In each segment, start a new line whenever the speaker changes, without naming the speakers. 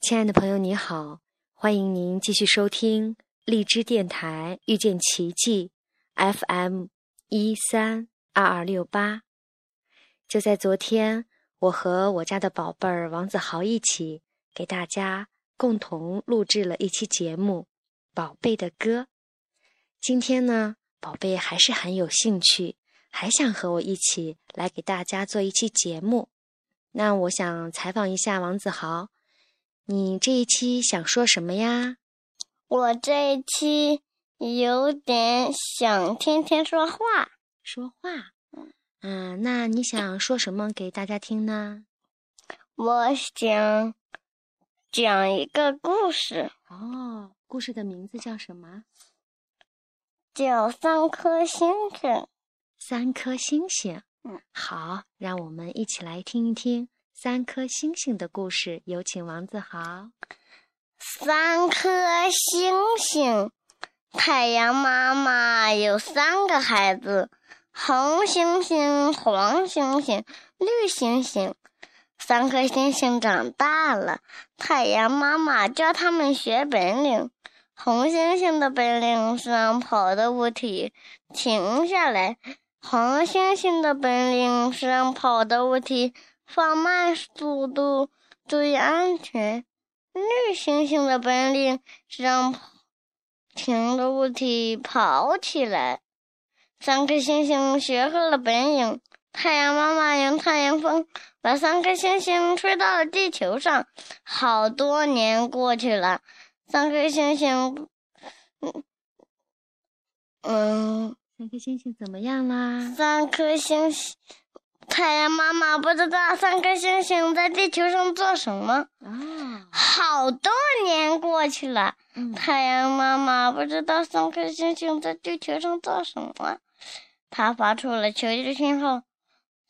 亲爱的朋友，你好，欢迎您继续收听荔枝电台遇见奇迹 FM 一三二二六八。就在昨天，我和我家的宝贝儿王子豪一起给大家共同录制了一期节目《宝贝的歌》。今天呢，宝贝还是很有兴趣，还想和我一起来给大家做一期节目。那我想采访一下王子豪，你这一期想说什么呀？
我这一期有点想天天说话。
说话。嗯，那你想说什么给大家听呢？
我想讲一个故事。
哦，故事的名字叫什么？
叫三颗星星。
三颗星星。
嗯，
好，让我们一起来听一听三颗星星的故事。有请王子豪。
三颗星星，太阳妈妈有三个孩子。红星星、黄星星、绿星星，三颗星星长大了。太阳妈妈教他们学本领。红星星的本领是让跑的物体停下来，黄星星的本领是让跑的物体放慢速度，注意安全。绿星星的本领是让停的物体跑起来。三颗星星学会了本领，太阳妈妈用太阳风把三颗星星吹到了地球上。好多年过去了，三颗星星，嗯嗯，
三颗星星怎么样啦？
三颗星星，太阳妈妈不知道三颗星星在地球上做什么。
啊，
好多年过去了，
嗯，
太阳妈妈不知道三颗星星在地球上做什么。它发出了求救信号，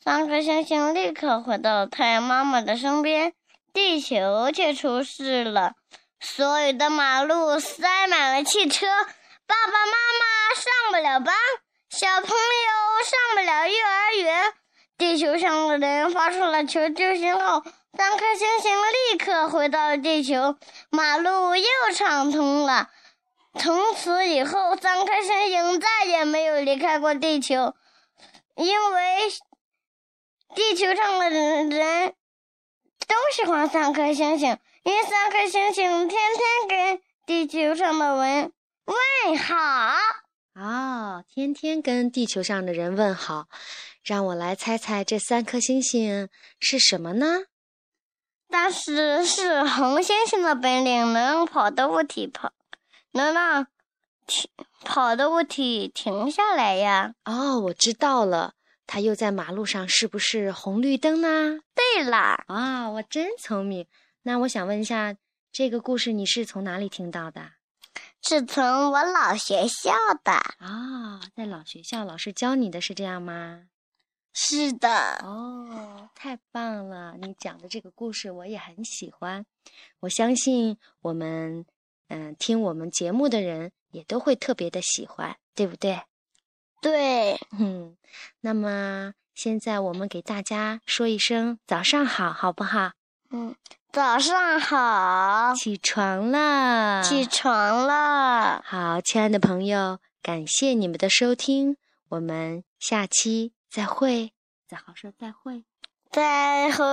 三颗星星立刻回到太阳妈妈的身边。地球却出事了，所有的马路塞满了汽车，爸爸妈妈上不了班，小朋友上不了幼儿园。地球上的人发出了求救信号，三颗星星立刻回到了地球，马路又畅通了。从此以后，三颗星星再也没有离开过地球，因为地球上的人都喜欢三颗星星，因为三颗星星天天跟地球上的人问好。
哦，天天跟地球上的人问好，让我来猜猜这三颗星星是什么呢？
但是是红星星的本领，能跑的物体跑。能让停跑的物体停下来呀！
哦，我知道了，它又在马路上，是不是红绿灯呢？
对啦，
啊，我真聪明。那我想问一下，这个故事你是从哪里听到的？
是从我老学校的。
啊，在老学校老师教你的是这样吗？
是的。
哦，太棒了！你讲的这个故事我也很喜欢，我相信我们。嗯，听我们节目的人也都会特别的喜欢，对不对？
对，
嗯。那么现在我们给大家说一声早上好，好不好？
嗯，早上好。
起床了，
起床了。
好，亲爱的朋友，感谢你们的收听，我们下期再会。再好说再会，
再会。